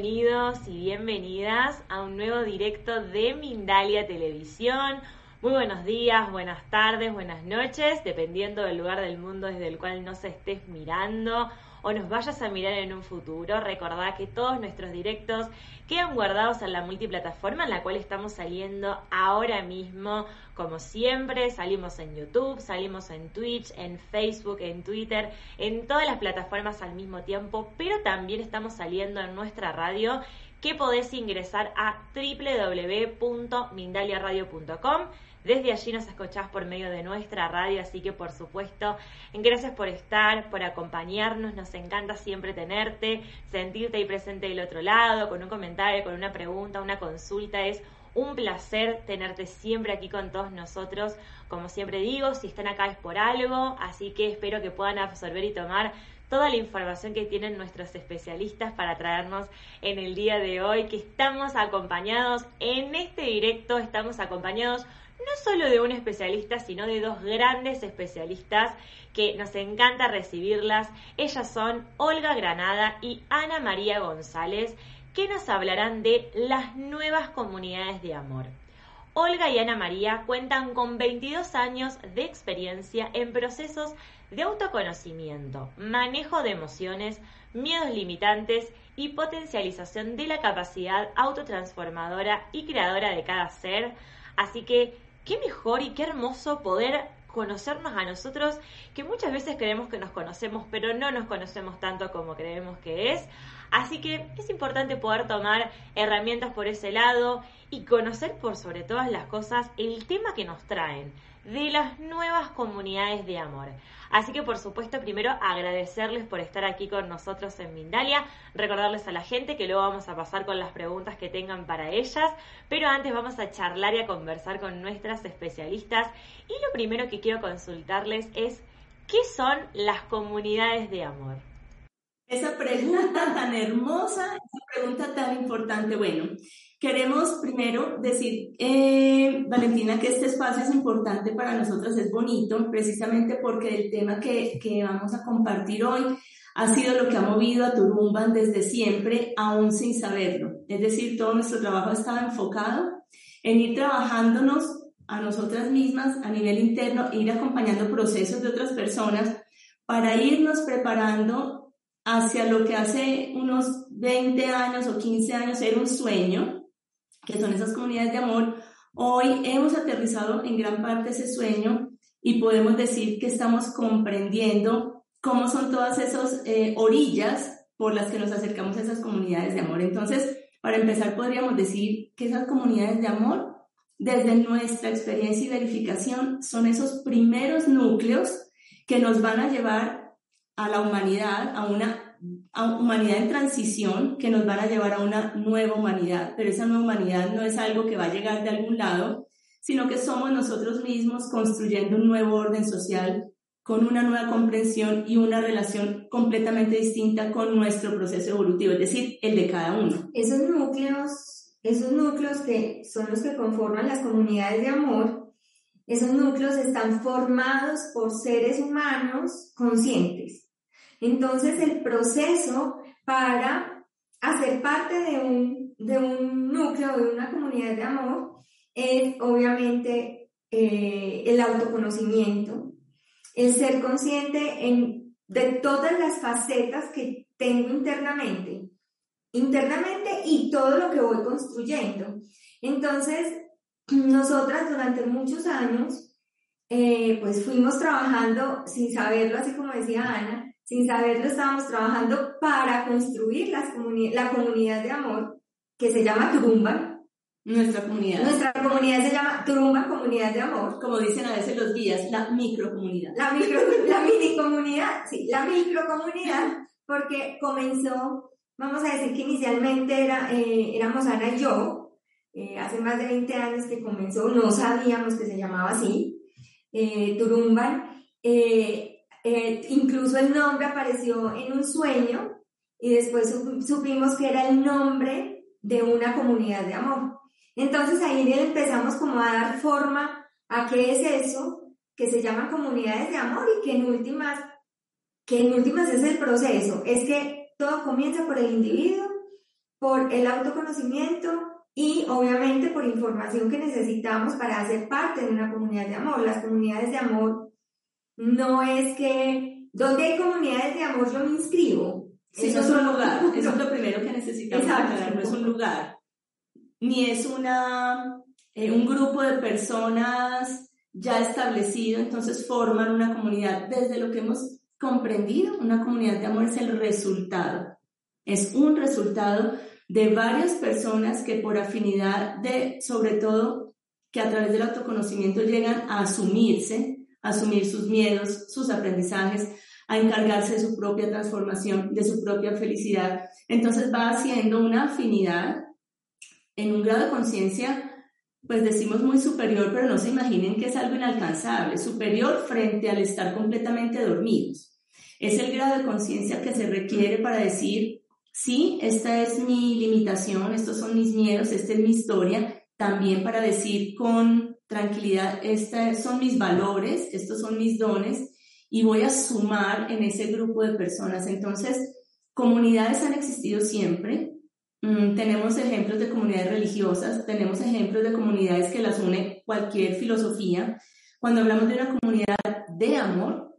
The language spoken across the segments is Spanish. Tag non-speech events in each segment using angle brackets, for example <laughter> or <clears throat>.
bienvenidos y bienvenidas a un nuevo directo de Mindalia Televisión. Muy buenos días, buenas tardes, buenas noches, dependiendo del lugar del mundo desde el cual nos estés mirando o nos vayas a mirar en un futuro. Recordá que todos nuestros directos quedan guardados en la multiplataforma en la cual estamos saliendo ahora mismo. Como siempre, salimos en YouTube, salimos en Twitch, en Facebook, en Twitter, en todas las plataformas al mismo tiempo, pero también estamos saliendo en nuestra radio que podés ingresar a www.mindaliaradio.com desde allí nos escuchás por medio de nuestra radio, así que por supuesto, gracias por estar, por acompañarnos, nos encanta siempre tenerte, sentirte ahí presente del otro lado, con un comentario, con una pregunta, una consulta, es un placer tenerte siempre aquí con todos nosotros. Como siempre digo, si están acá es por algo, así que espero que puedan absorber y tomar toda la información que tienen nuestros especialistas para traernos en el día de hoy, que estamos acompañados en este directo, estamos acompañados no solo de un especialista, sino de dos grandes especialistas que nos encanta recibirlas. Ellas son Olga Granada y Ana María González, que nos hablarán de las nuevas comunidades de amor. Olga y Ana María cuentan con 22 años de experiencia en procesos de autoconocimiento, manejo de emociones, miedos limitantes y potencialización de la capacidad autotransformadora y creadora de cada ser. Así que qué mejor y qué hermoso poder conocernos a nosotros, que muchas veces creemos que nos conocemos, pero no nos conocemos tanto como creemos que es. Así que es importante poder tomar herramientas por ese lado y conocer por sobre todas las cosas el tema que nos traen de las nuevas comunidades de amor. Así que por supuesto primero agradecerles por estar aquí con nosotros en Mindalia, recordarles a la gente que luego vamos a pasar con las preguntas que tengan para ellas, pero antes vamos a charlar y a conversar con nuestras especialistas y lo primero que quiero consultarles es ¿qué son las comunidades de amor? Esa pregunta tan hermosa, esa pregunta tan importante. Bueno, Queremos primero decir, eh, Valentina, que este espacio es importante para nosotros, es bonito, precisamente porque el tema que, que vamos a compartir hoy ha sido lo que ha movido a Turumban desde siempre, aún sin saberlo. Es decir, todo nuestro trabajo estaba enfocado en ir trabajándonos a nosotras mismas a nivel interno, e ir acompañando procesos de otras personas para irnos preparando hacia lo que hace unos 20 años o 15 años era un sueño, que son esas comunidades de amor, hoy hemos aterrizado en gran parte ese sueño y podemos decir que estamos comprendiendo cómo son todas esas eh, orillas por las que nos acercamos a esas comunidades de amor. Entonces, para empezar, podríamos decir que esas comunidades de amor, desde nuestra experiencia y verificación, son esos primeros núcleos que nos van a llevar a la humanidad, a una humanidad en transición que nos van a llevar a una nueva humanidad, pero esa nueva humanidad no es algo que va a llegar de algún lado, sino que somos nosotros mismos construyendo un nuevo orden social con una nueva comprensión y una relación completamente distinta con nuestro proceso evolutivo, es decir, el de cada uno. Esos núcleos, esos núcleos que son los que conforman las comunidades de amor, esos núcleos están formados por seres humanos conscientes entonces, el proceso para hacer parte de un, de un núcleo, de una comunidad de amor, es obviamente eh, el autoconocimiento, el ser consciente en, de todas las facetas que tengo internamente, internamente y todo lo que voy construyendo. Entonces, nosotras durante muchos años, eh, pues fuimos trabajando sin saberlo, así como decía Ana, sin saberlo estábamos trabajando para construir las la comunidad de amor que se llama Turumba. Nuestra comunidad. Nuestra comunidad se llama Turumba Comunidad de Amor. Como dicen a veces los guías, la microcomunidad. La micro, la mini comunidad, sí, la microcomunidad, porque comenzó, vamos a decir que inicialmente era, eh, éramos Ana y yo, eh, hace más de 20 años que comenzó, no sabíamos que se llamaba así, eh, Turumban. Eh, incluso el nombre apareció en un sueño y después supimos que era el nombre de una comunidad de amor. Entonces ahí empezamos como a dar forma a qué es eso, que se llama comunidades de amor y que en últimas, que en últimas es el proceso, es que todo comienza por el individuo por el autoconocimiento y obviamente por información que necesitamos para hacer parte de una comunidad de amor. Las comunidades de amor no es que, donde hay comunidades de amor yo me inscribo. Sí, eso es un lugar, eso es lo primero que necesitamos aclarar, no es un lugar, ni es una, eh, un grupo de personas ya establecido, entonces forman una comunidad. Desde lo que hemos comprendido, una comunidad de amor es el resultado, es un resultado de varias personas que por afinidad de, sobre todo, que a través del autoconocimiento llegan a asumirse, asumir sus miedos, sus aprendizajes, a encargarse de su propia transformación, de su propia felicidad. Entonces va haciendo una afinidad en un grado de conciencia, pues decimos muy superior, pero no se imaginen que es algo inalcanzable, superior frente al estar completamente dormidos. Es el grado de conciencia que se requiere para decir, sí, esta es mi limitación, estos son mis miedos, esta es mi historia, también para decir con tranquilidad, estos son mis valores, estos son mis dones, y voy a sumar en ese grupo de personas. Entonces, comunidades han existido siempre. Mm, tenemos ejemplos de comunidades religiosas, tenemos ejemplos de comunidades que las une cualquier filosofía. Cuando hablamos de una comunidad de amor,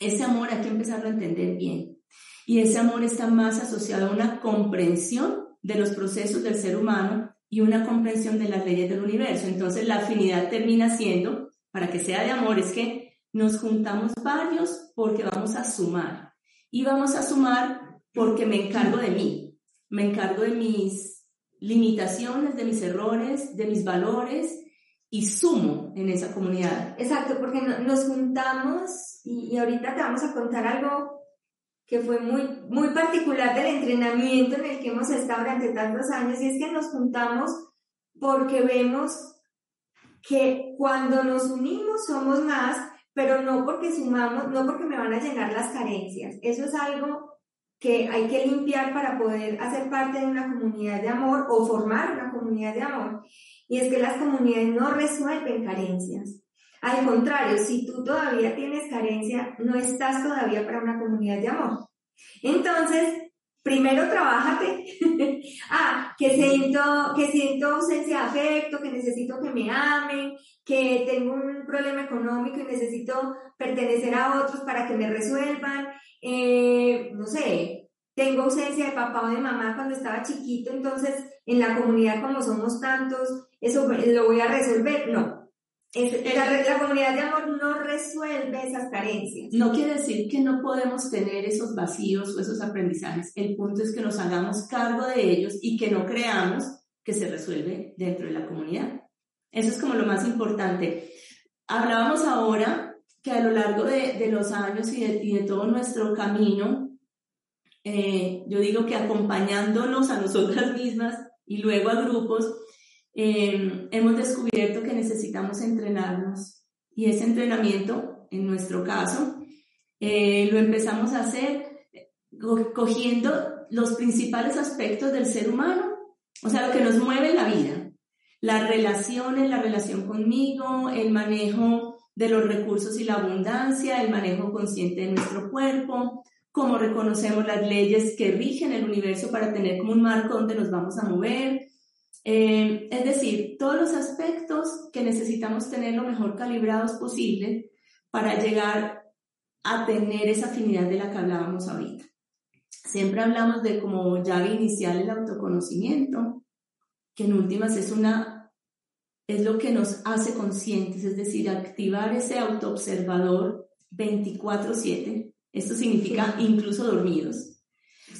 ese amor hay que empezarlo a entender bien. Y ese amor está más asociado a una comprensión de los procesos del ser humano y una comprensión de las leyes del universo. Entonces la afinidad termina siendo, para que sea de amor, es que nos juntamos varios porque vamos a sumar. Y vamos a sumar porque me encargo de mí, me encargo de mis limitaciones, de mis errores, de mis valores y sumo en esa comunidad. Exacto, porque nos juntamos y, ahorita te vamos a contar algo que fue muy, muy particular del entrenamiento en el que hemos estado durante tantos años y es que nos juntamos porque vemos que cuando nos unimos somos más pero no porque sumamos, no porque me van a llenar las carencias. Eso es algo que hay que limpiar para poder hacer parte de una comunidad de amor o formar una comunidad de amor. Y es que las comunidades no resuelven carencias. Al contrario, si tú todavía tienes carencia, no estás todavía para una comunidad de amor. Entonces, primero trabájate. <laughs> ah, que siento, que siento ausencia de afecto, que necesito que me amen, que tengo un problema económico y necesito pertenecer a otros para que me resuelvan. Eh, no sé, tengo ausencia de papá o de mamá cuando estaba chiquito, entonces en la comunidad como somos tantos, eso lo voy a resolver. No, la, comunidad de amor no resuelve esas carencias. No quiere decir que no podemos tener esos vacíos o esos aprendizajes. El punto es que nos hagamos cargo de ellos y que no creamos que se resuelve dentro de la comunidad. Eso es como lo más importante. Hablábamos ahora que a lo largo de, los años y de, todo nuestro camino, eh, yo digo que acompañándonos a nosotras mismas y luego a grupos, Em, hemos descubierto que necesitamos entrenarnos y ese entrenamiento, en nuestro caso, eh, lo empezamos a hacer cogiendo los principales aspectos del ser humano, o sea, lo que nos mueve en la vida, las relaciones, la relación conmigo, el manejo de los recursos y la abundancia, el manejo consciente de nuestro cuerpo, cómo reconocemos las leyes que rigen el universo para tener como un marco donde nos vamos a mover, eh, es decir, todos los aspectos que necesitamos tener lo mejor calibrados posible para llegar a tener esa afinidad de la que hablábamos ahorita. Siempre hablamos de como llave inicial el autoconocimiento, que en últimas es una es lo que nos hace conscientes, es decir, activar ese autoobservador 24/7. Esto significa incluso dormidos,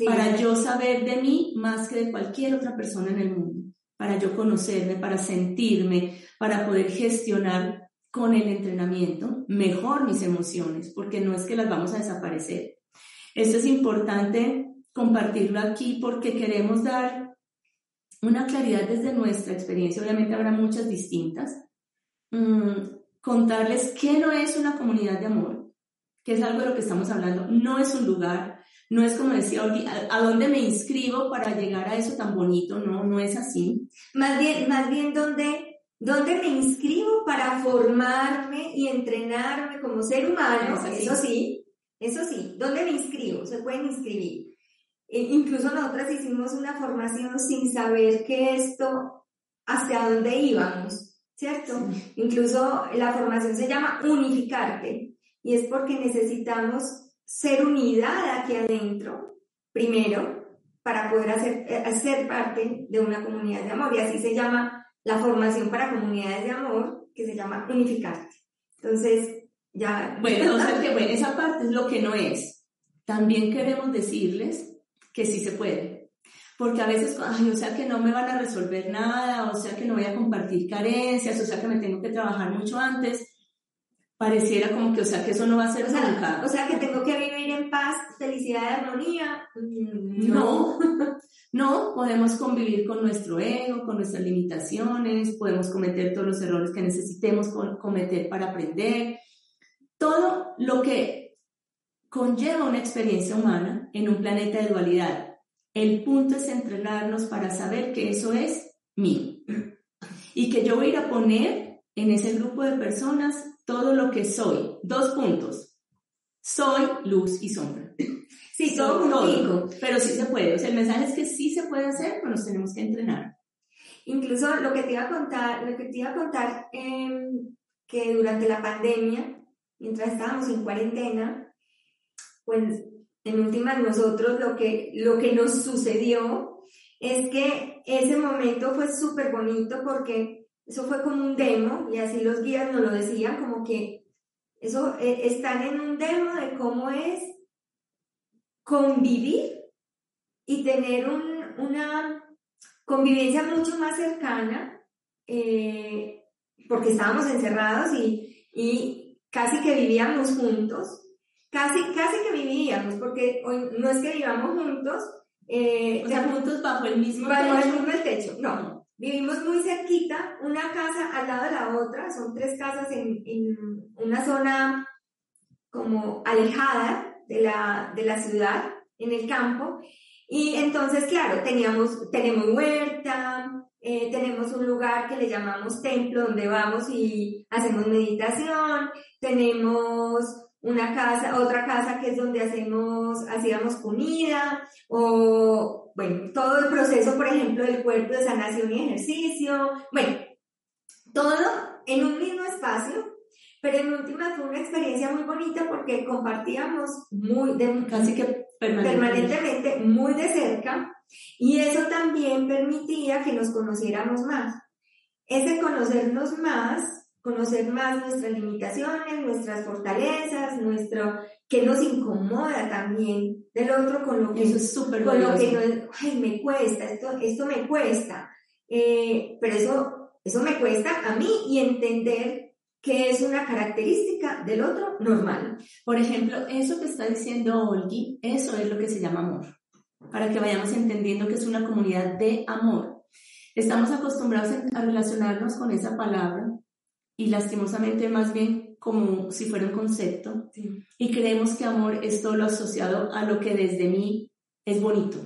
para yo saber de mí más que de cualquier otra persona en el mundo para yo conocerme, para sentirme, para poder gestionar con el entrenamiento mejor mis emociones, porque no es que las vamos a desaparecer. Esto es importante compartirlo aquí porque queremos dar una claridad desde nuestra experiencia, obviamente habrá muchas distintas, mm, contarles qué no es una comunidad de amor, que es algo de lo que estamos hablando, no es un lugar, no es como decía ¿a, dónde me inscribo para llegar a eso tan bonito? No, no es así. Más bien, más bien ¿dónde, dónde me inscribo para formarme y entrenarme como ser humano? eso sí, eso sí. ¿Dónde me inscribo? Se pueden inscribir. e incluso nosotras hicimos una formación sin saber que esto, hacia dónde íbamos, ¿cierto? Incluso la formación se llama unificarte y es porque necesitamos ser unidad aquí adentro, primero, para poder hacer, hacer parte de una comunidad de amor y así se llama la formación para comunidades de amor, que se llama unificarte. Entonces, ya... Bueno, bueno, esa parte es lo que no es. También queremos decirles que sí se puede. Porque a veces, ay, o sea que no me van a resolver nada, o sea que no voy a compartir carencias, o sea que me tengo que trabajar mucho antes. Pareciera como que, o sea que eso no va a ser o sea, O sea que tengo que vivir en paz, felicidad armonía. Mm, no, <laughs> no, podemos convivir con nuestro ego, con nuestras limitaciones, podemos cometer todos los errores que necesitemos cometer para aprender. Todo lo que conlleva una experiencia humana en un planeta de dualidad. El punto es entrenarnos para saber que eso es mío <clears throat> y que yo voy a ir a poner en ese grupo de personas todo lo que soy. Dos puntos. Soy luz y sombra. Sí, todo contigo. Pero sí se puede. O sea, el mensaje es que sí se puede hacer, pero nos tenemos que entrenar. Incluso lo que te iba a contar, lo que te iba a contar, em, que durante la pandemia, mientras estábamos en cuarentena, pues en últimas nosotros lo que, lo que nos sucedió es que ese momento fue súper bonito porque eso fue como un demo y así los guías nos lo decían, como que eso eh, están en un demo de cómo es convivir y tener una convivencia mucho más cercana eh, porque estábamos encerrados y, y casi que vivíamos juntos casi, casi que vivíamos, porque hoy no es que vivamos juntos. Eh, o sea, juntos bajo el mismo bajo techo. el mismo techo, no. Vivimos muy cerquita, una casa al lado de la otra, son tres casas en, en una zona como alejada de la, de la ciudad, en el campo. Y entonces, claro, teníamos, tenemos huerta, eh, tenemos un lugar que le llamamos templo, donde vamos y hacemos meditación, tenemos una casa, otra casa que es donde hacemos, hacíamos comida, o bueno, todo el proceso, por ejemplo, del cuerpo de sanación y ejercicio, bueno, todo en un mismo espacio, pero en última fue una experiencia muy bonita porque compartíamos muy, de, casi que permanentemente, muy de cerca, y eso también permitía que nos conociéramos más. Ese conocernos más conocer más nuestras limitaciones, nuestras fortalezas, nuestro que nos incomoda también del otro con lo que eso es súper con lo que ay, me cuesta, esto, esto me cuesta, eh, pero eso, eso me cuesta a mí y entender que es una característica del otro normal. Por ejemplo, eso que está diciendo Olgi, eso es lo que se llama amor, para que vayamos entendiendo que es una comunidad de amor. Estamos acostumbrados a relacionarnos con esa palabra y lastimosamente más bien como si fuera un concepto y creemos que amor es todo lo asociado a lo que desde mí es bonito.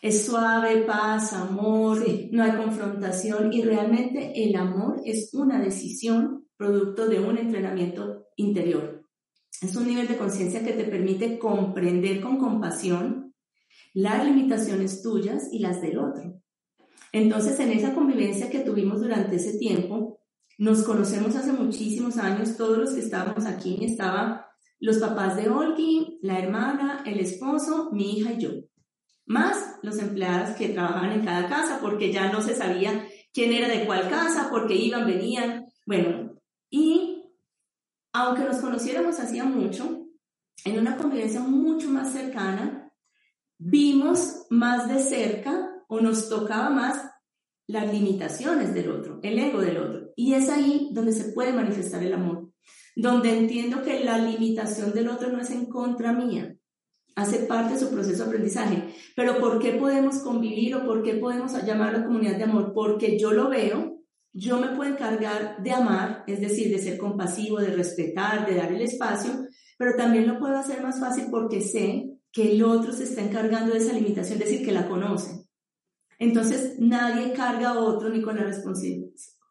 Es suave, paz, amor, no hay confrontación y realmente el amor es una decisión producto de un entrenamiento interior. Es un nivel de conciencia que te permite comprender con compasión las limitaciones tuyas y las del otro. Entonces, en esa convivencia que tuvimos durante ese tiempo, nos conocemos hace muchísimos años, todos los que estábamos aquí, estaban los papás de Olgi, la hermana, el esposo, mi hija y yo, más los empleados que trabajaban en cada casa, porque ya no se sabía quién era de cuál casa, porque iban, venían, bueno, y aunque nos conociéramos hacía mucho, en una convivencia mucho más cercana, vimos más de cerca o nos tocaba más las limitaciones del otro, el ego del otro. Y es ahí donde se puede manifestar el amor, donde entiendo que la limitación del otro no es en contra mía, hace parte de su proceso de aprendizaje. Pero ¿por qué podemos convivir o por qué podemos llamar a la comunidad de amor? Porque yo lo veo, yo me puedo encargar de amar, es decir, de ser compasivo, de respetar, de dar el espacio, pero también lo puedo hacer más fácil porque sé que el otro se está encargando de esa limitación, es decir, que la conoce. Entonces, nadie carga a otro ni con la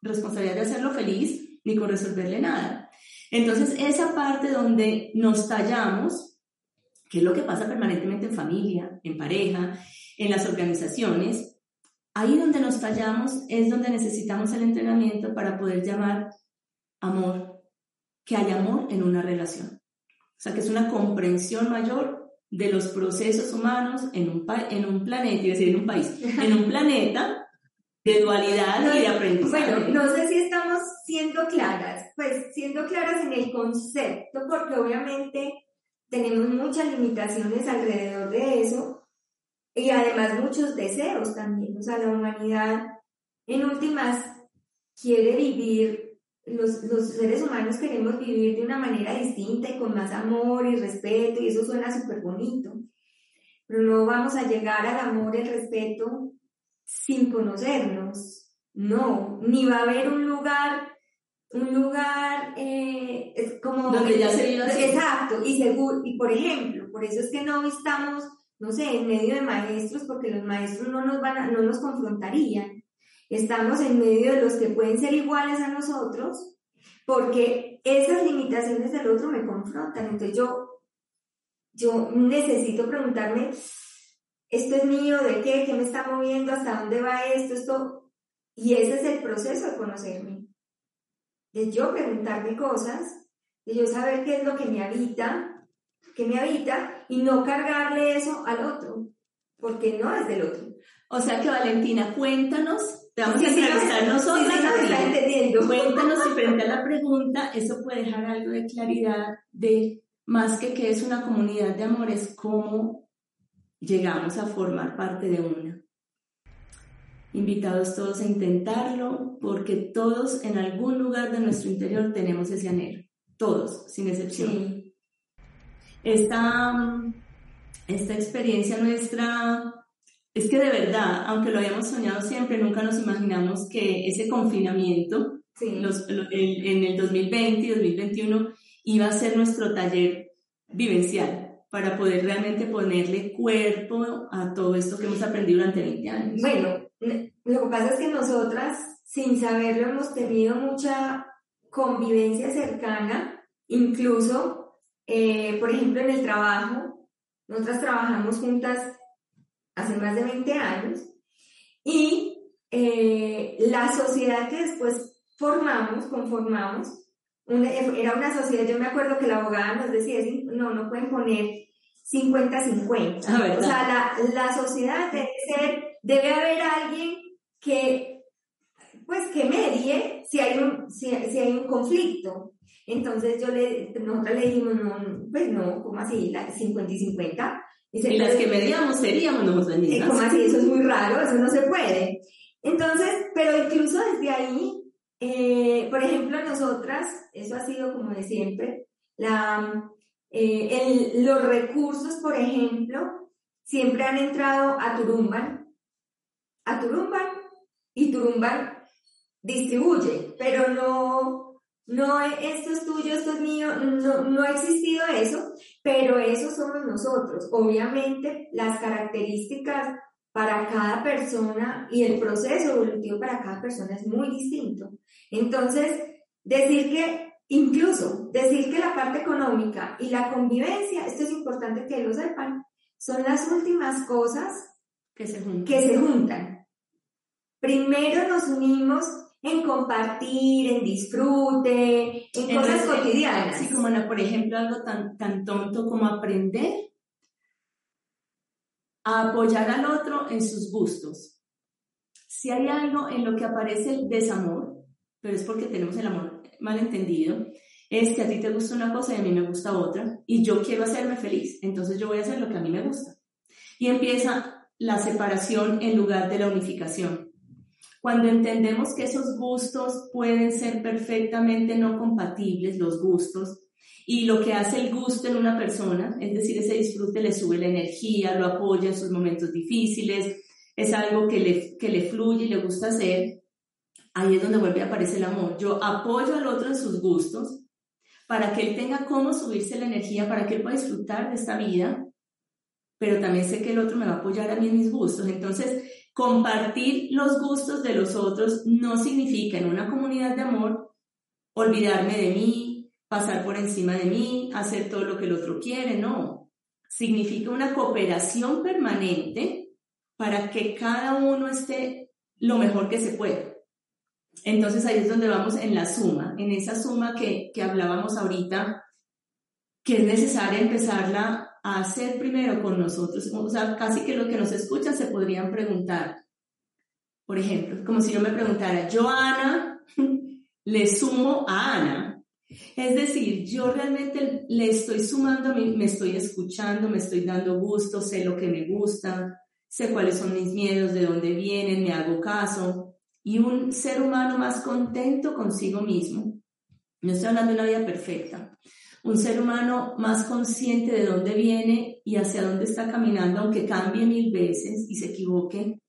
responsabilidad de hacerlo feliz ni con resolverle nada. Entonces, esa parte donde nos tallamos que es lo que pasa permanentemente en familia, en pareja, en las organizaciones, ahí donde nos fallamos es donde necesitamos el entrenamiento para poder llamar amor, que haya amor en una relación. O sea, que es una comprensión mayor de los procesos humanos en un, en un planeta, iba a decir en un país, en un <laughs> planeta de dualidad y de aprendizaje. Bueno, no sé si estamos siendo claras, pues siendo claras en el concepto, porque obviamente tenemos muchas limitaciones alrededor de eso y además muchos deseos también. O sea, la humanidad en últimas quiere vivir, los, los seres humanos queremos vivir de una manera distinta y con más amor y respeto y eso suena súper bonito. Pero no vamos a llegar al amor el respeto sin conocernos. No, ni va a haber un lugar, un lugar eh, como... Donde ya se. Exacto, y seguro, y por ejemplo, por eso es que no estamos, no sé, en medio de maestros, porque los maestros no nos van a, no nos confrontarían. Estamos en medio de los que pueden ser iguales a nosotros, porque esas limitaciones del otro me confrontan. Entonces yo, yo necesito preguntarme, esto es mío, de qué, qué me está moviendo, hasta dónde va esto, esto. Y ese es el proceso de conocerme. De yo preguntarme cosas, de yo saber qué es lo que me habita, que me habita, y no cargarle eso al otro, porque no es del otro. O sea que Valentina, cuéntanos, te vamos a entrevistar nosotros. entendiendo. Cuéntanos si frente a la pregunta, eso puede dejar algo de claridad de más que que es una comunidad de amores, cómo llegamos a formar parte de una. Invitados todos a intentarlo porque todos en algún lugar de nuestro interior tenemos ese anhelo, todos, sin excepción. Esta, esta experiencia nuestra es que de verdad, aunque lo habíamos soñado siempre, nunca nos imaginamos que ese confinamiento los, en el 2020 y 2021 iba a ser nuestro taller vivencial para poder realmente ponerle cuerpo a todo esto que hemos aprendido durante 20 años? Bueno, lo que pasa es que nosotras, sin saberlo, hemos tenido mucha convivencia cercana, incluso, eh, por ejemplo, en el trabajo. Nosotras trabajamos juntas hace más de 20 años y eh, la sociedad que después formamos, conformamos, era una sociedad, yo me acuerdo que la abogada nos decía, no, no pueden poner 50-50. Ah, o sea, la, la, sociedad debe ser, debe haber alguien que, pues, que medie si hay un, si, si hay un conflicto. Entonces yo le, nosotros le dijimos, no, pues no, ¿cómo así? La 50 y 50. Y, las que medíamos seríamos nosotros mismas. ¿Cómo así? Eso es muy raro, eso no se puede. Entonces, pero incluso desde ahí, eh, por ejemplo, nosotras, eso ha sido como de siempre, eh, los recursos, por ejemplo, siempre han entrado a Turumban, a Turumban, y Turumban distribuye, pero no, no, esto es tuyo, esto es mío, no, no ha existido eso, pero eso somos nosotros. Obviamente, las características para cada persona y el proceso evolutivo para cada persona es muy distinto. Entonces, decir que incluso decir que la parte económica y la convivencia, esto es importante que lo sepan, son las últimas cosas que se juntan. Que se juntan. Primero nos unimos en compartir, en disfrute, en cosas cotidianas. Así como, por ejemplo, algo tan, tan tonto como aprender a apoyar al otro en sus gustos. Si hay algo en lo que aparece el desamor, pero es porque tenemos el amor malentendido, es que a ti te gusta una cosa y a mí me gusta otra, y yo quiero hacerme feliz, entonces yo voy a hacer lo que a mí me gusta. Y empieza la separación en lugar de la unificación. Cuando entendemos que esos gustos pueden ser perfectamente no compatibles, los gustos, y lo que hace el gusto en una persona, es decir, ese disfrute le sube la energía, lo apoya en sus momentos difíciles, es algo que le, que le fluye y le gusta hacer, ahí es donde vuelve a aparecer el amor. Yo apoyo al otro en sus gustos para que él tenga cómo subirse la energía, para que él pueda disfrutar de esta vida, pero también sé que el otro me va a apoyar a mí en mis gustos. Entonces, compartir los gustos de los otros no significa en una comunidad de amor olvidarme de mí, pasar por encima de mí, hacer todo lo que el otro quiere, no. significa una cooperación permanente para que cada uno esté lo mejor que se pueda. Entonces ahí es donde vamos en la suma, en esa suma que, que hablábamos ahorita, que es necesaria empezarla a hacer primero con nosotros. O sea, casi que lo que nos escuchan se podrían preguntar. Por ejemplo, como si yo me preguntara, yo Ana <laughs> le sumo a Ana. Es decir, yo realmente le estoy sumando a mí, me estoy escuchando, me estoy dando gusto, sé lo que me gusta, sé cuáles son mis miedos, de dónde vienen, me hago caso. Y un ser humano más contento consigo mismo. No estoy hablando de una vida perfecta. Un ser humano más consciente de dónde viene y hacia dónde está caminando, aunque cambie mil veces y se equivoque,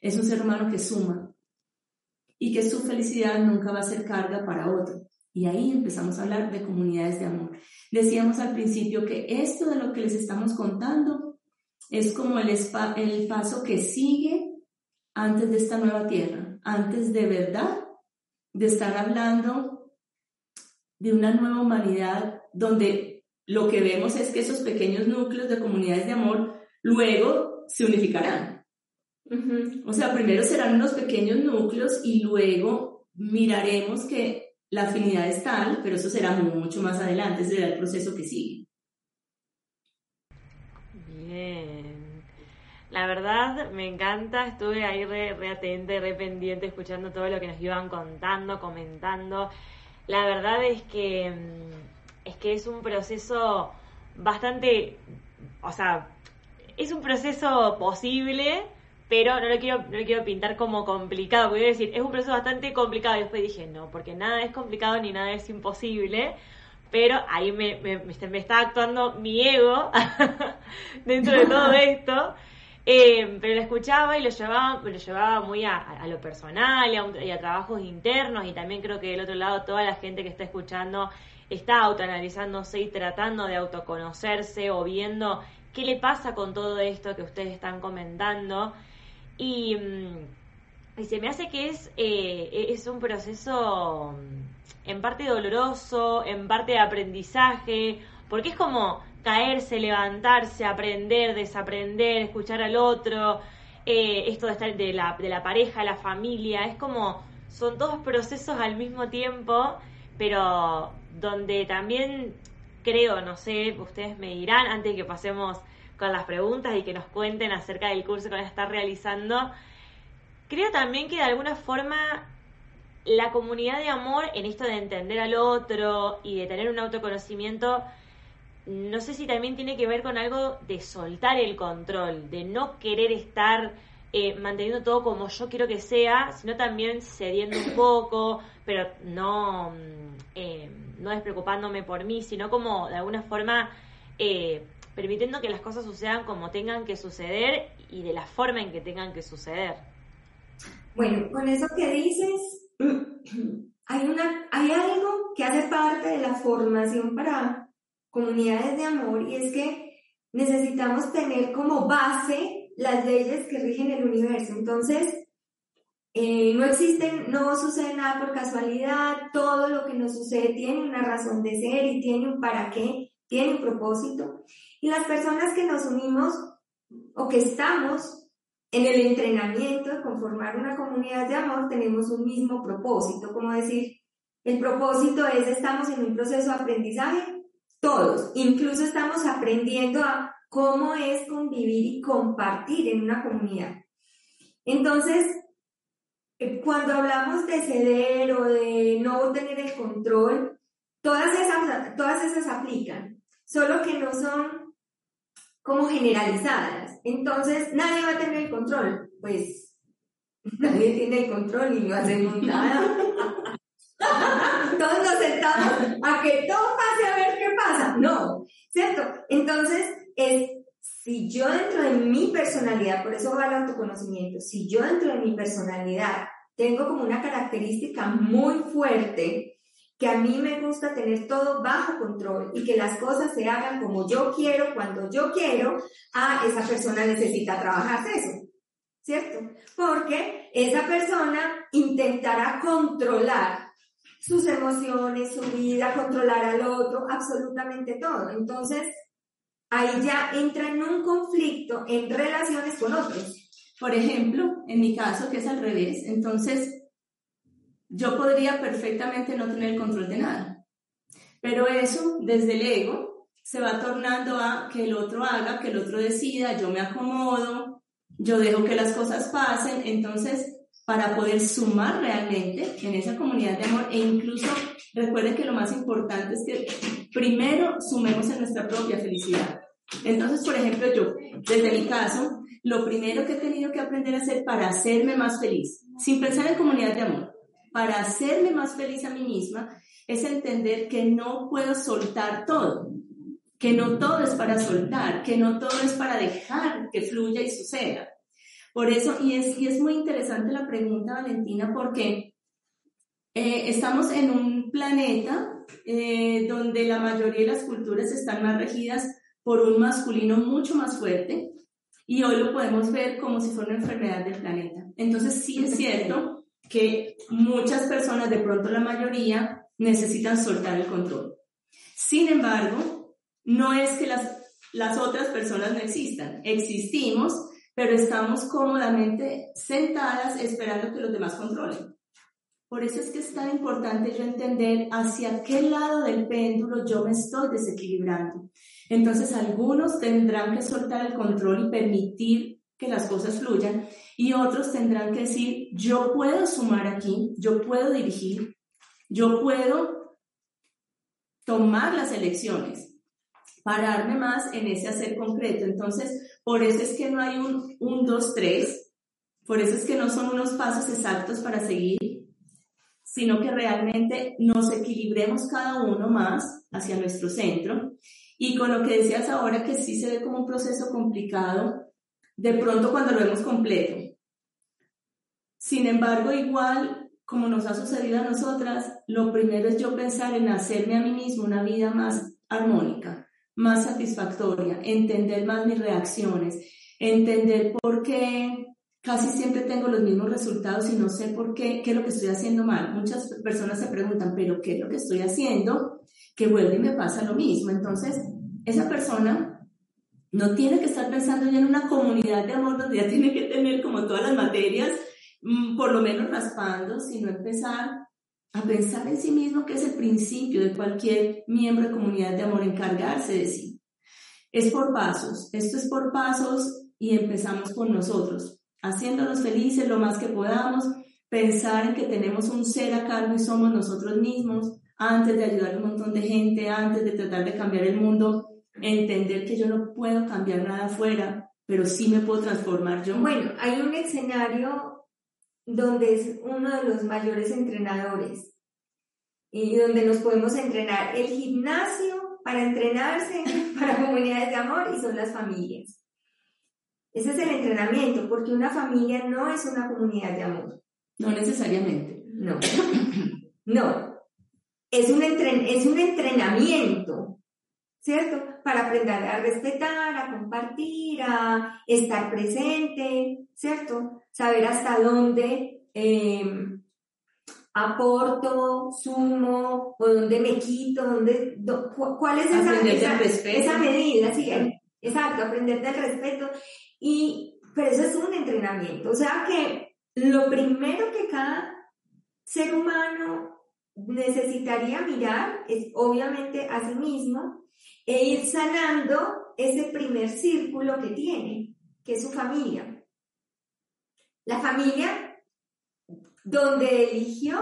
es un ser humano que suma y que su felicidad nunca va a ser carga para otro. Y ahí empezamos a hablar de comunidades de amor. Decíamos al principio que esto de lo que les estamos contando es como el, el paso que sigue antes de esta nueva tierra, antes de verdad de estar hablando de una nueva humanidad donde lo que vemos es que esos pequeños núcleos de comunidades de amor luego se unificarán. O sea, primero serán unos pequeños núcleos y luego miraremos que la afinidad es tal, pero eso será mucho más adelante, será el proceso que sigue. Bien. La verdad me encanta, estuve ahí re, re atenta re pendiente, escuchando todo lo que nos iban contando, comentando. La verdad es que, mm, es que es un proceso bastante, o sea, es un proceso posible, pero no lo quiero, no lo quiero pintar como complicado, porque voy a decir, es un proceso bastante complicado. Y después dije, no, porque nada es complicado ni nada es imposible. Pero ahí me, me, me está actuando mi ego <laughs> dentro de todo <laughs> esto. Eh, pero lo escuchaba y lo llevaba, lo llevaba muy a, lo personal y a, y a, trabajos internos y también creo que del otro lado toda la gente que está escuchando está autoanalizándose y tratando de autoconocerse o viendo qué le pasa con todo esto que ustedes están comentando y, se me hace que es, eh, es un proceso mm, en parte doloroso, en parte de aprendizaje, porque es como caerse, levantarse, aprender, desaprender, escuchar al otro, eh, esto de estar de la, de la pareja, la familia, es como, son todos procesos al mismo tiempo, pero donde también creo, no sé, ustedes me dirán antes que pasemos con las preguntas y que nos cuenten acerca del curso que van a realizando. Creo también que de alguna forma la comunidad de amor en esto de entender al otro y de tener un autoconocimiento, no sé si también tiene que ver con algo de soltar el control, de no querer estar eh, manteniendo todo como yo quiero que sea, sino también cediendo un poco, pero no, mm, eh, no despreocupándome por mí, sino como de alguna forma eh, permitiendo que las cosas sucedan como tengan que suceder y de la forma en que tengan que suceder. Bueno, con eso que dices, <clears throat> hay, una, hay algo que hace parte de la formación para comunidades de amor y es que necesitamos tener como base las leyes que rigen el universo. Entonces, eh, no existen, no sucede nada por casualidad, todo lo que nos sucede tiene una razón de ser y tiene un para qué, tiene un propósito. Y las personas que nos unimos o que estamos en el entrenamiento de conformar una comunidad de amor, tenemos un mismo propósito, como decir, el propósito es, estamos en un proceso de aprendizaje, todos, incluso estamos aprendiendo a cómo es convivir y compartir en una comunidad. Entonces, eh, cuando hablamos de ceder o de no tener el control, todas esas, todas esas aplican, solo que no son como generalizadas. Entonces, nadie va a tener el control. Pues <laughs> nadie tiene el control y no hacemos <laughs> nada. Todos nos sentamos a que todo pase a ver qué pasa. No, ¿cierto? Entonces, es si yo dentro de mi personalidad, por eso va el autoconocimiento, si yo dentro de mi personalidad tengo como una característica muy fuerte que a mí me gusta tener todo bajo control y que las cosas se hagan como yo quiero, cuando yo quiero, a esa persona necesita trabajar eso, ¿cierto? Porque esa persona intentará controlar sus emociones, su vida, controlar al otro, absolutamente todo. Entonces, ahí ya entra en un conflicto en relaciones con otros. Por ejemplo, en mi caso, que es al revés, entonces yo podría perfectamente no tener control de nada. Pero eso, desde el ego, se va tornando a que el otro haga, que el otro decida, yo me acomodo, yo dejo que las cosas pasen. Entonces, para poder sumar realmente en esa comunidad de amor e incluso recuerden que lo más importante es que primero sumemos en nuestra propia felicidad. Entonces, por ejemplo, yo, desde mi caso, lo primero que he tenido que aprender a hacer para hacerme más feliz, sin pensar en comunidad de amor, para hacerme más feliz a mí misma, es entender que no puedo soltar todo, que no todo es para soltar, que no todo es para dejar que fluya y suceda. Por eso, y es, y es muy interesante la pregunta, Valentina, porque eh, estamos en un planeta eh, donde la mayoría de las culturas están más regidas por un masculino mucho más fuerte y hoy lo podemos ver como si fuera una enfermedad del planeta. Entonces sí es cierto que muchas personas, de pronto la mayoría, necesitan soltar el control. Sin embargo, no es que las, las otras personas no existan, existimos, pero estamos cómodamente sentadas esperando que los demás controlen. Por eso es que es tan importante yo entender hacia qué lado del péndulo yo me estoy desequilibrando. Entonces algunos tendrán que soltar el control y permitir que las cosas fluyan y otros tendrán que decir, yo puedo sumar aquí, yo puedo dirigir, yo puedo tomar las elecciones, pararme más en ese hacer concreto. Entonces, por eso es que no hay un 1, 2, 3, por eso es que no son unos pasos exactos para seguir, sino que realmente nos equilibremos cada uno más hacia nuestro centro. Y con lo que decías ahora, que sí se ve como un proceso complicado, de pronto cuando lo vemos completo. Sin embargo, igual, como nos ha sucedido a nosotras, lo primero es yo pensar en hacerme a mí mismo una vida más armónica, más satisfactoria, entender más mis reacciones, entender por qué casi siempre tengo los mismos resultados y no sé por qué, qué es lo que estoy haciendo mal. Muchas personas se preguntan, pero ¿qué es lo que estoy haciendo? Que vuelve y me pasa lo mismo. Entonces, esa persona no tiene que estar pensando ya en una comunidad de amor donde ya tiene que tener como todas las materias, por lo menos raspando, sino empezar a pensar en sí mismo, que es el principio de cualquier miembro de comunidad de amor, encargarse de sí. Es por pasos, esto es por pasos y empezamos con nosotros haciéndonos felices lo más que podamos, pensar en que tenemos un ser a cargo y somos nosotros mismos, antes de ayudar a un montón de gente, antes de tratar de cambiar el mundo, entender que yo no puedo cambiar nada afuera, pero sí me puedo transformar yo. Bueno, hay un escenario donde es uno de los mayores entrenadores y donde nos podemos entrenar. El gimnasio para entrenarse <laughs> para comunidades de amor y son las familias. Ese es el entrenamiento, porque una familia no es una comunidad de amor. No necesariamente. No. No. Es un, es un entrenamiento, ¿cierto? Para aprender a respetar, a compartir, a estar presente, ¿cierto? Saber hasta dónde em, aporto, sumo, o dónde me quito, dónde, cuál es esa, esa, esa medida, sí, exacto, aprender del respeto y, pero eso es un entrenamiento. O sea que lo primero que cada ser humano necesitaría mirar es obviamente a sí mismo e ir sanando ese primer círculo que tiene, que es su familia. La familia donde eligió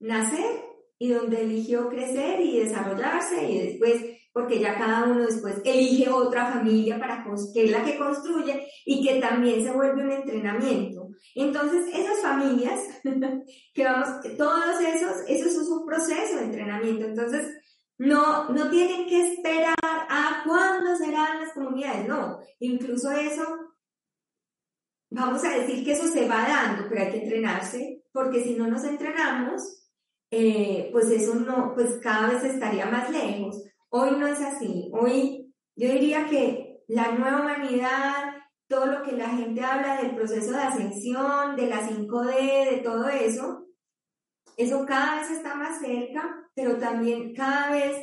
nacer y donde eligió crecer y desarrollarse y después porque ya cada uno después elige otra familia para que es la que construye y que también se vuelve un entrenamiento. Entonces, esas familias <laughs> que vamos, todos esos, eso es un proceso de entrenamiento. Entonces, no, no tienen que esperar a cuándo serán las comunidades, no. Incluso eso, vamos a decir que eso se va dando, pero hay que entrenarse, porque si no nos entrenamos, eh, pues eso no, pues cada vez estaría más lejos. Hoy no es así. Hoy yo diría que la nueva humanidad, todo lo que la gente habla del proceso de ascensión, de la 5D, de todo eso, eso cada vez está más cerca, pero también cada vez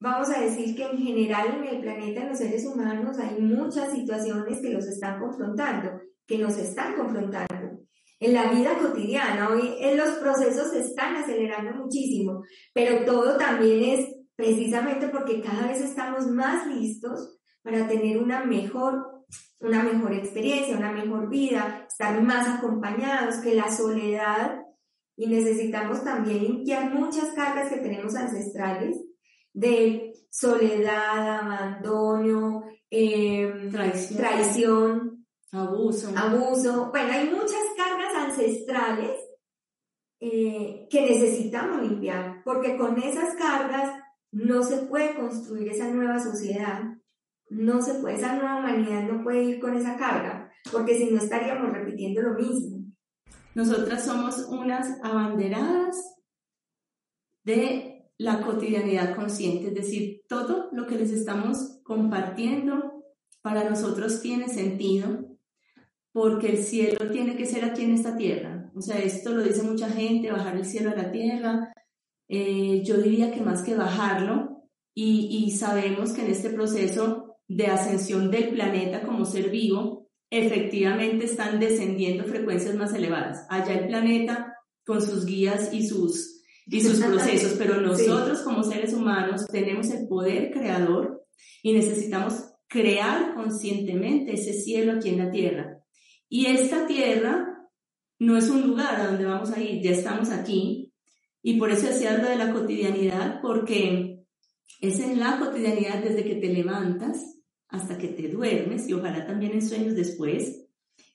vamos a decir que en general en el planeta, en los seres humanos, hay muchas situaciones que los están confrontando, que nos están confrontando. En la vida cotidiana, hoy en los procesos se están acelerando muchísimo, pero todo también es precisamente porque cada vez estamos más listos para tener una mejor, una mejor experiencia, una mejor vida, estar más acompañados, que la soledad, y necesitamos también limpiar muchas cargas que tenemos ancestrales de soledad, abandono, em, traición, traición, abuso. abuso. Bueno, hay muchas cargas ancestrales eh, que necesitamos limpiar, porque con esas cargas no se puede construir esa nueva sociedad, no se puede, esa nueva humanidad no puede ir con esa carga, porque si no estaríamos repitiendo lo mismo. Nosotras somos unas abanderadas de la cotidianidad consciente, es decir, todo lo que les estamos compartiendo para nosotros tiene sentido porque el cielo tiene que ser aquí en esta tierra. O sea, esto lo dice mucha gente, bajar el cielo a la tierra. Eh, yo diría que más que bajarlo, y, y sabemos que en este proceso de ascensión del planeta como ser vivo, efectivamente están descendiendo frecuencias más elevadas. Allá el planeta con sus guías y sus, y sus <laughs> procesos, pero nosotros como seres humanos tenemos el poder creador y necesitamos crear conscientemente ese cielo aquí en la tierra. Y esta tierra no es un lugar a donde vamos a ir, ya estamos aquí. Y por eso decía algo de la cotidianidad, porque es en la cotidianidad desde que te levantas hasta que te duermes y ojalá también en sueños después,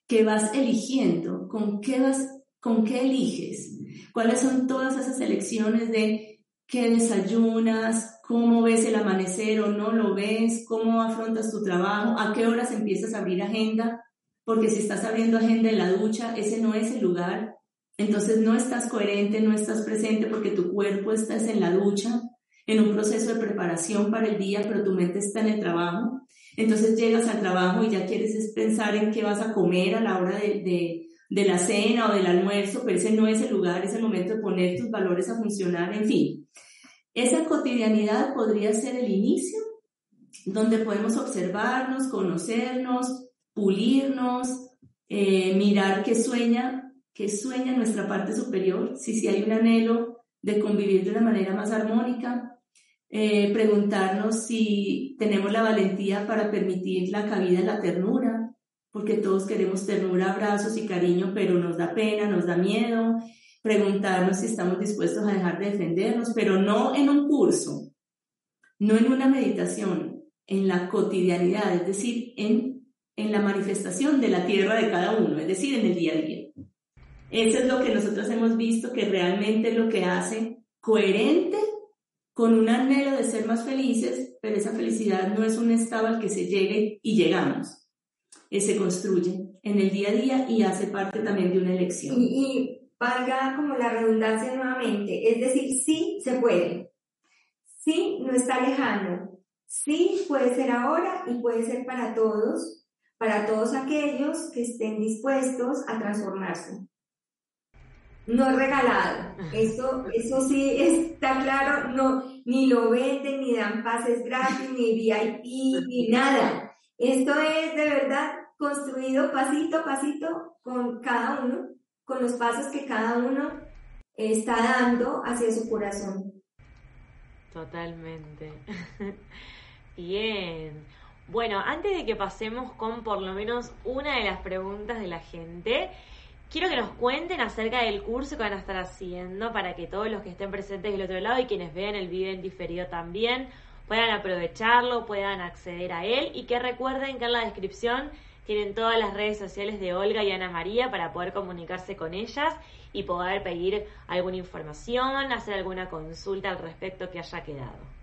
que vas eligiendo, con qué vas, con qué eliges, cuáles son todas esas elecciones de qué desayunas, cómo ves el amanecer o no lo ves, cómo afrontas tu trabajo, a qué horas empiezas a abrir agenda, porque si estás abriendo agenda en la ducha, ese no es el lugar. Entonces no estás coherente, no estás presente porque tu cuerpo está en la ducha, en un proceso de preparación para el día, pero tu mente está en el trabajo. Entonces llegas al trabajo y ya quieres pensar en qué vas a comer a la hora de, de, la cena o del almuerzo, pero ese no es el lugar, es el momento de poner tus valores a funcionar, en fin. Esa cotidianidad podría ser el inicio donde podemos observarnos, conocernos, pulirnos, eh, mirar qué sueña, qué sueña nuestra parte superior, si, si hay un anhelo de convivir de una manera más armónica, eh, preguntarnos si tenemos la valentía para permitir la cabida en la ternura, porque todos queremos ternura, abrazos y cariño, pero nos da pena, nos da miedo. Preguntarnos si estamos dispuestos a dejar de defendernos, pero no en un curso, no en una meditación, en la cotidianidad, es decir, en, en la manifestación de la tierra de cada uno, es decir, en el día a día. Eso es lo que nosotros hemos visto que realmente es lo que hace coherente con un anhelo de ser más felices, pero esa felicidad no es un estado al que se llegue y llegamos. Eh, se construye en el día a día y hace parte también de una elección. Y, y valga como la redundancia nuevamente, es decir, sí se puede, sí no está lejano, sí puede ser ahora y puede ser para todos, para todos aquellos que estén dispuestos a transformarse no es regalado. Eso, eso sí está claro, no, ni lo venden, ni dan pases gratis, ni VIP, ni nada. Esto es de verdad construido pasito a pasito con cada uno, con los pasos que cada uno está dando hacia su corazón. Totalmente. <laughs> Bien. Bueno, antes de que pasemos con por lo menos una de las preguntas de la gente, Quiero que nos cuenten acerca del curso que van a estar haciendo para que todos los que estén presentes del otro lado y quienes vean el video en diferido también puedan aprovecharlo, puedan acceder a él y que recuerden que en la descripción tienen todas las redes sociales de Olga y Ana María para poder comunicarse con ellas y poder pedir alguna información, hacer alguna consulta al respecto que haya quedado.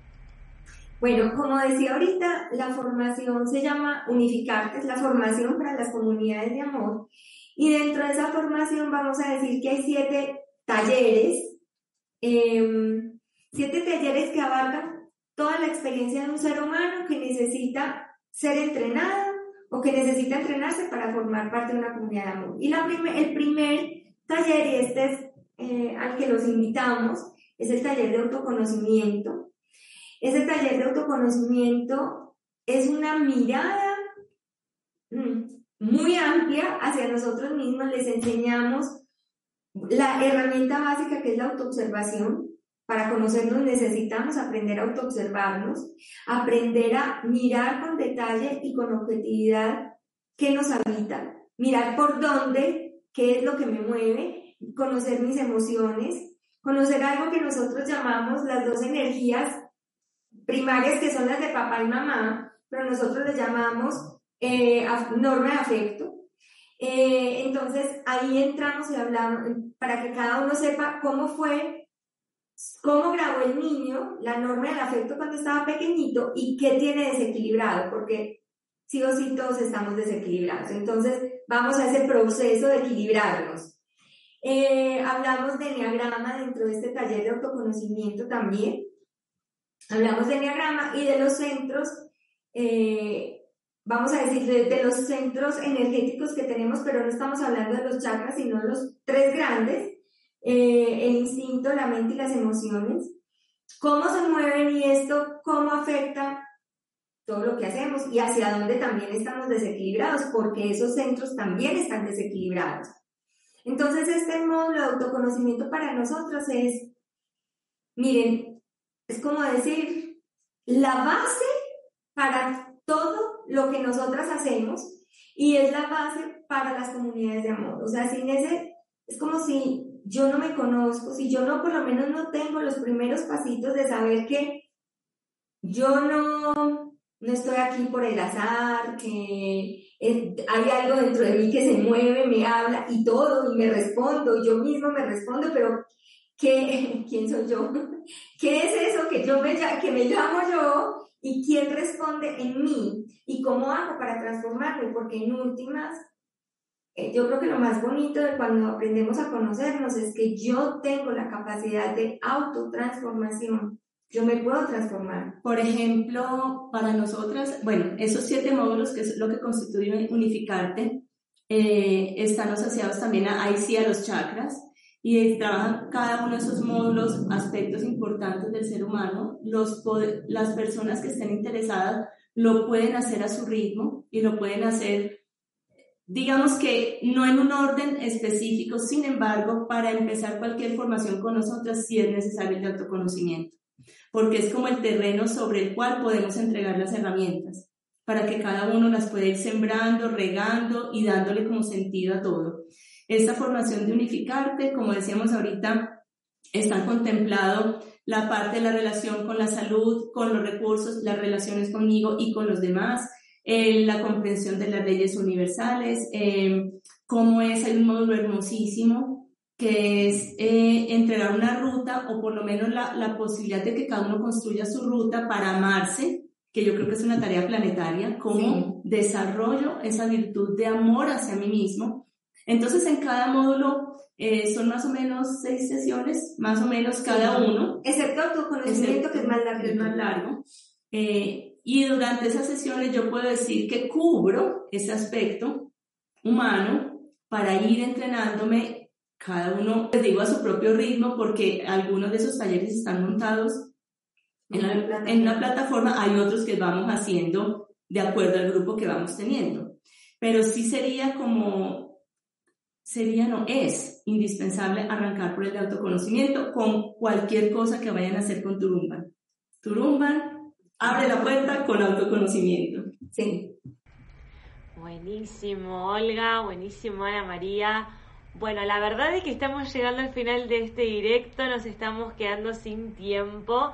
Bueno, como decía ahorita, la formación se llama Unificarte, es la formación para las comunidades de amor y dentro de esa formación vamos a decir que hay siete talleres, em, siete talleres que abarcan toda la experiencia de un ser humano que necesita ser entrenado o que necesita entrenarse para formar parte de una comunidad de amor. Y la el primer taller, y este es eh, al que los invitamos, es el taller de autoconocimiento. Ese taller de autoconocimiento es una mirada mm, muy amplia hacia nosotros mismos. Les enseñamos la herramienta básica que es la autoobservación. Para conocernos necesitamos aprender a autoobservarnos, aprender a mirar con detalle y con objetividad qué nos habita, mirar por dónde, qué es lo que me mueve, conocer mis emociones, conocer algo que nosotros llamamos las dos energías primarias que son las de papá y mamá, pero nosotros le llamamos eh, norma de afecto. Eh, entonces ahí entramos y hablamos para que cada uno sepa cómo fue, cómo grabó el niño la norma del afecto cuando estaba pequeñito y qué tiene desequilibrado, porque sí o sí todos estamos desequilibrados. Entonces vamos a ese proceso de equilibrarnos. Eh, hablamos de enneagrama dentro de este taller de autoconocimiento también. Hablamos de enneagrama y de los centros, eh, vamos a decir, de, los centros energéticos que tenemos, pero no estamos hablando de los chakras, sino los tres grandes, eh, el instinto, la mente y las emociones. ¿Cómo se mueven y esto cómo afecta todo lo que hacemos y hacia dónde también estamos desequilibrados, porque esos centros también están desequilibrados. Entonces, este módulo de autoconocimiento para nosotros es, miren, es como decir, la base para todo lo que nosotras hacemos y es la base para las comunidades de amor. O sea, sin ese, es como si yo no me conozco, si yo no, por lo menos no tengo los primeros pasitos de saber que yo no, no estoy aquí por el azar, que hay algo dentro de mí que se mueve, me habla y todo, y me respondo, yo mismo me respondo, pero ¿qué, <laughs> ¿quién soy yo? <laughs> ¿Qué es eso que, yo me, que me llamo yo y quién responde en mí? ¿Y cómo hago para transformarme? Porque en últimas, eh, yo creo que lo más bonito de cuando aprendemos a conocernos es que yo tengo la capacidad de autotransformación. Yo me puedo transformar. Por ejemplo, para nosotras, bueno, esos siete módulos que es lo que constituye unificarte, eh, están asociados también a, ahí sí a los chakras y trabajan cada uno de esos módulos, aspectos importantes del ser humano. Los, las personas que estén interesadas lo pueden hacer a su ritmo y lo pueden hacer, digamos que no en un orden específico, sin embargo, para empezar cualquier formación con nosotras sí es necesario el autoconocimiento, porque es como el terreno sobre el cual podemos entregar las herramientas para que cada uno las pueda ir sembrando, regando y dándole como sentido a todo. Esta formación de unificarte, como decíamos ahorita, está contemplado la parte de la relación con la salud, con los recursos, las relaciones conmigo y con los demás, eh, la comprensión de las leyes universales, eh, como es el módulo hermosísimo, que es eh, entregar una ruta o por lo menos la, la posibilidad de que cada uno construya su ruta para amarse, que yo creo que es una tarea planetaria, como desarrollo esa virtud de amor hacia mí mismo entonces, en cada módulo eh, son más o menos seis sesiones, más o menos cada uno. Excepto tu conocimiento, que es más largo. Es más largo. Eh, y durante esas sesiones yo puedo decir que cubro ese aspecto humano para ir entrenándome cada uno, les digo, a su propio ritmo, porque algunos de esos talleres están montados en, en una plataforma, hay otros que vamos haciendo de acuerdo al grupo que vamos teniendo. Pero sí sería como sería, no es indispensable arrancar por el autoconocimiento con cualquier cosa que vayan a hacer con Turumban. Turumban abre la puerta con autoconocimiento. Sí. Buenísimo, Olga, buenísimo, Ana María. Bueno, la verdad es que estamos llegando al final de este directo, nos estamos quedando sin tiempo,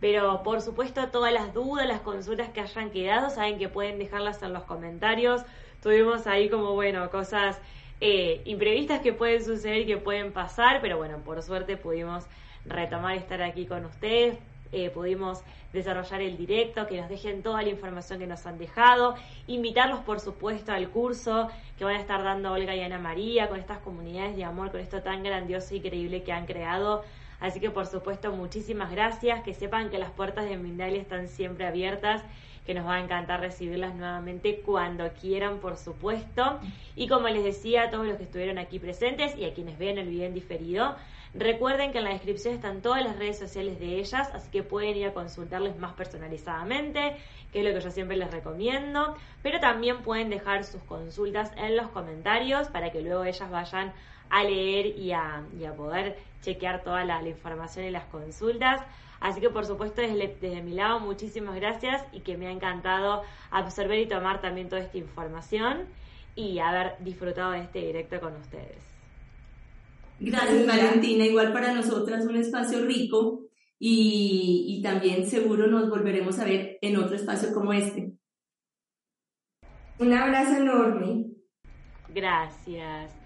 pero por supuesto todas las dudas, las consultas que hayan quedado, saben que pueden dejarlas en los comentarios. Tuvimos ahí como, bueno, cosas eh, imprevistas que pueden suceder que pueden pasar, pero bueno, por suerte pudimos retomar estar aquí con ustedes, eh, pudimos desarrollar el directo, que nos dejen toda la información que nos han dejado, invitarlos por supuesto al curso que van a estar dando Olga y Ana María con estas comunidades de amor, con esto tan grandioso y increíble que han creado. Así que por supuesto muchísimas gracias, que sepan que las puertas de Mindalia están siempre abiertas que nos va a encantar recibirlas nuevamente cuando quieran, por supuesto. Y como les decía a todos los que estuvieron aquí presentes y a quienes ven el video en diferido, Recuerden que en la descripción están todas las redes sociales de ellas, así que pueden ir a consultarles más personalizadamente, que es lo que yo siempre les recomiendo. Pero también pueden dejar sus consultas en los comentarios para que luego ellas vayan a leer y a, poder chequear toda la, información y las consultas. Así que por supuesto desde, desde, mi lado muchísimas gracias y que me ha encantado absorber y tomar también toda esta información y haber disfrutado de este directo con ustedes. Gracias Valentina, igual para nosotras un espacio rico y, y también seguro nos volveremos a ver en otro espacio como este. Un abrazo enorme. Gracias.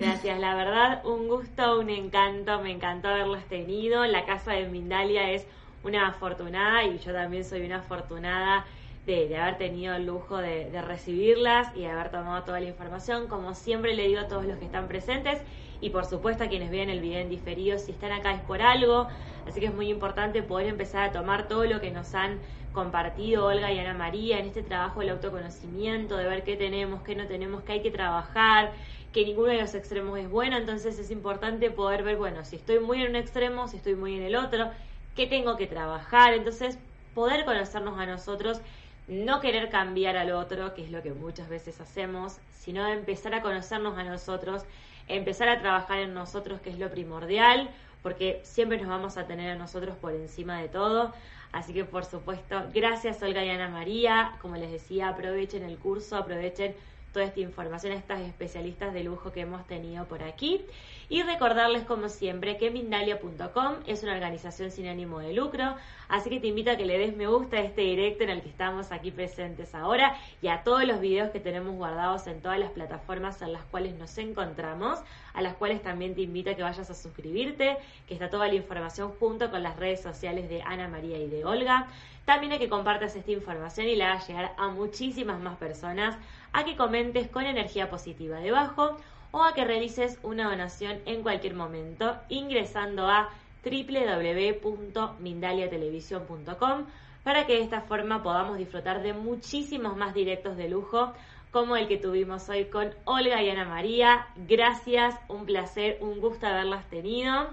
Gracias, la verdad, un gusto, un encanto, me encantó haberlos tenido. La casa de Mindalia es una afortunada y yo también soy una afortunada de, haber tenido el lujo de, de, recibirlas y de haber tomado toda la información. Como siempre le digo a todos los que están presentes y por supuesto a quienes vean el video en diferido, si están acá es por algo, así que es muy importante poder empezar a tomar todo lo que nos han compartido Olga y Ana María en este trabajo del autoconocimiento, de ver qué tenemos, qué no tenemos, qué hay que trabajar, que ninguno de los extremos es bueno, entonces es importante poder ver, bueno, si estoy muy en un extremo, si estoy muy en el otro, qué tengo que trabajar, entonces poder conocernos a nosotros, no querer cambiar al otro, que es lo que muchas veces hacemos, sino empezar a conocernos a nosotros, empezar a trabajar en nosotros, que es lo primordial, porque siempre nos vamos a tener a nosotros por encima de todo. Así que por supuesto, gracias Olga y Ana María. Como les decía, aprovechen el curso, aprovechen toda esta información a estas especialistas de lujo que hemos tenido por aquí. Y recordarles, como siempre, que Mindalia.com es una organización sin ánimo de lucro, así que te invito a que le des me gusta a este directo en el que estamos aquí presentes ahora y a todos los videos que tenemos guardados en todas las plataformas en las cuales nos encontramos, a las cuales también te invito a que vayas a suscribirte, que está toda la información junto con las redes sociales de Ana María y de Olga. También a que compartas esta información y la hagas llegar a muchísimas más personas, a que comentes con energía positiva debajo o a que realices una donación en cualquier momento ingresando a www.mindaliatelevisión.com para que de esta forma podamos disfrutar de muchísimos más directos de lujo como el que tuvimos hoy con Olga y Ana María. Gracias, un placer, un gusto haberlas tenido.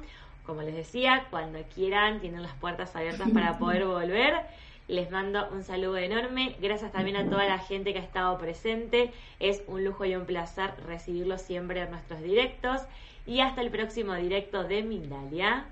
Como les decía, cuando quieran, tienen las puertas abiertas para poder <laughs> volver. Les mando un saludo enorme. Gracias también a toda la gente que ha estado presente. Es un lujo y un placer recibirlos siempre en nuestros directos. Y hasta el próximo directo de Mindalia.